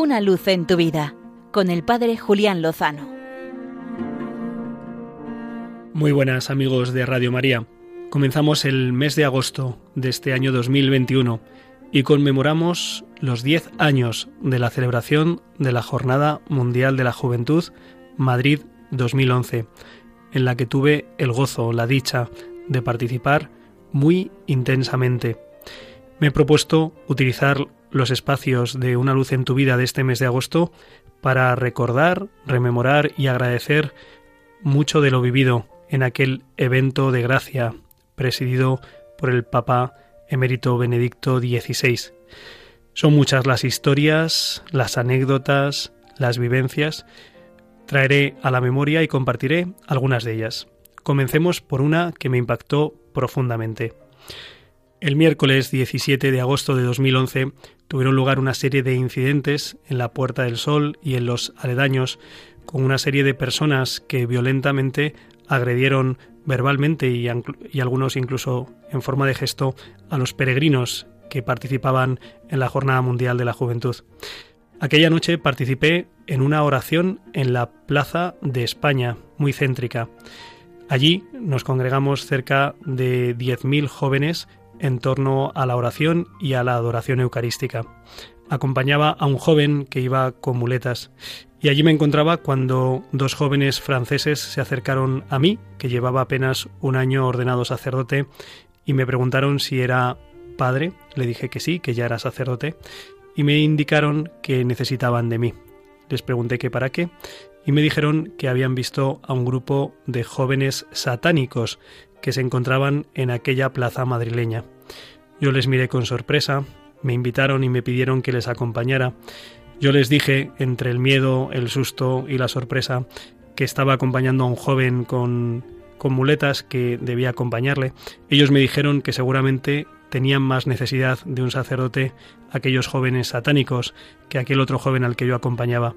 Una luz en tu vida con el Padre Julián Lozano. Muy buenas amigos de Radio María. Comenzamos el mes de agosto de este año 2021 y conmemoramos los 10 años de la celebración de la Jornada Mundial de la Juventud Madrid 2011, en la que tuve el gozo, la dicha de participar muy intensamente. Me he propuesto utilizar los espacios de Una luz en tu vida de este mes de agosto para recordar, rememorar y agradecer mucho de lo vivido en aquel evento de gracia presidido por el Papa emérito Benedicto XVI. Son muchas las historias, las anécdotas, las vivencias. Traeré a la memoria y compartiré algunas de ellas. Comencemos por una que me impactó profundamente. El miércoles 17 de agosto de 2011 tuvieron lugar una serie de incidentes en la Puerta del Sol y en los aledaños con una serie de personas que violentamente agredieron verbalmente y, algunos incluso en forma de gesto a los peregrinos que participaban en la Jornada Mundial de la Juventud. Aquella noche participé en una oración en la Plaza de España, muy céntrica. Allí nos congregamos cerca de 10.000 jóvenes en torno a la oración y a la adoración eucarística. Acompañaba a un joven que iba con muletas y allí me encontraba cuando dos jóvenes franceses se acercaron a mí, que llevaba apenas un año ordenado sacerdote, y me preguntaron si era padre. Le dije que sí, que ya era sacerdote, y me indicaron que necesitaban de mí. Les pregunté qué para qué, y me dijeron que habían visto a un grupo de jóvenes satánicos que se encontraban en aquella plaza madrileña. Yo les miré con sorpresa, me invitaron y me pidieron que les acompañara. Yo les dije, entre el miedo, el susto y la sorpresa, que estaba acompañando a un joven con, con muletas que debía acompañarle. Ellos me dijeron que seguramente tenían más necesidad de un sacerdote aquellos jóvenes satánicos que aquel otro joven al que yo acompañaba.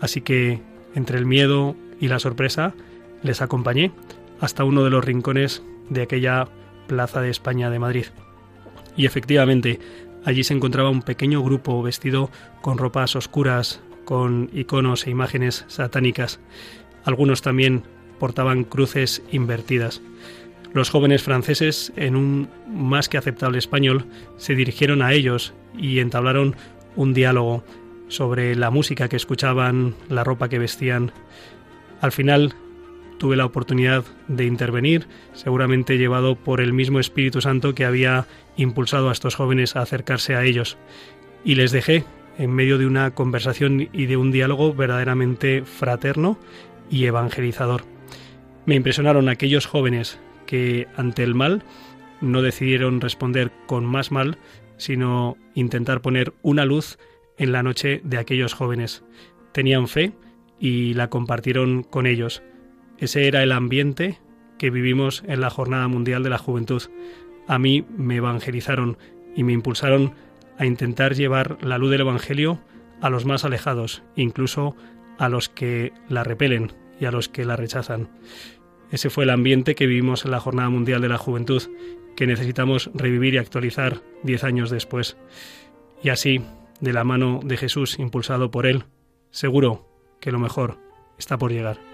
Así que, entre el miedo y la sorpresa, les acompañé hasta uno de los rincones de aquella Plaza de España de Madrid. Y efectivamente, allí se encontraba un pequeño grupo vestido con ropas oscuras, con iconos e imágenes satánicas. Algunos también portaban cruces invertidas. Los jóvenes franceses, en un más que aceptable español, se dirigieron a ellos y entablaron un diálogo sobre la música que escuchaban, la ropa que vestían. Al final tuve la oportunidad de intervenir, seguramente llevado por el mismo Espíritu Santo que había impulsado a estos jóvenes a acercarse a ellos. Y les dejé en medio de una conversación y de un diálogo verdaderamente fraterno y evangelizador. Me impresionaron aquellos jóvenes que ante el mal no decidieron responder con más mal, sino intentar poner una luz en la noche de aquellos jóvenes. Tenían fe y la compartieron con ellos. Ese era el ambiente que vivimos en la Jornada Mundial de la Juventud. A mí me evangelizaron y me impulsaron a intentar llevar la luz del Evangelio a los más alejados, incluso a los que la repelen y a los que la rechazan. Ese fue el ambiente que vivimos en la Jornada Mundial de la Juventud, que necesitamos revivir y actualizar diez años después. Y así, de la mano de Jesús, impulsado por Él, seguro que lo mejor está por llegar.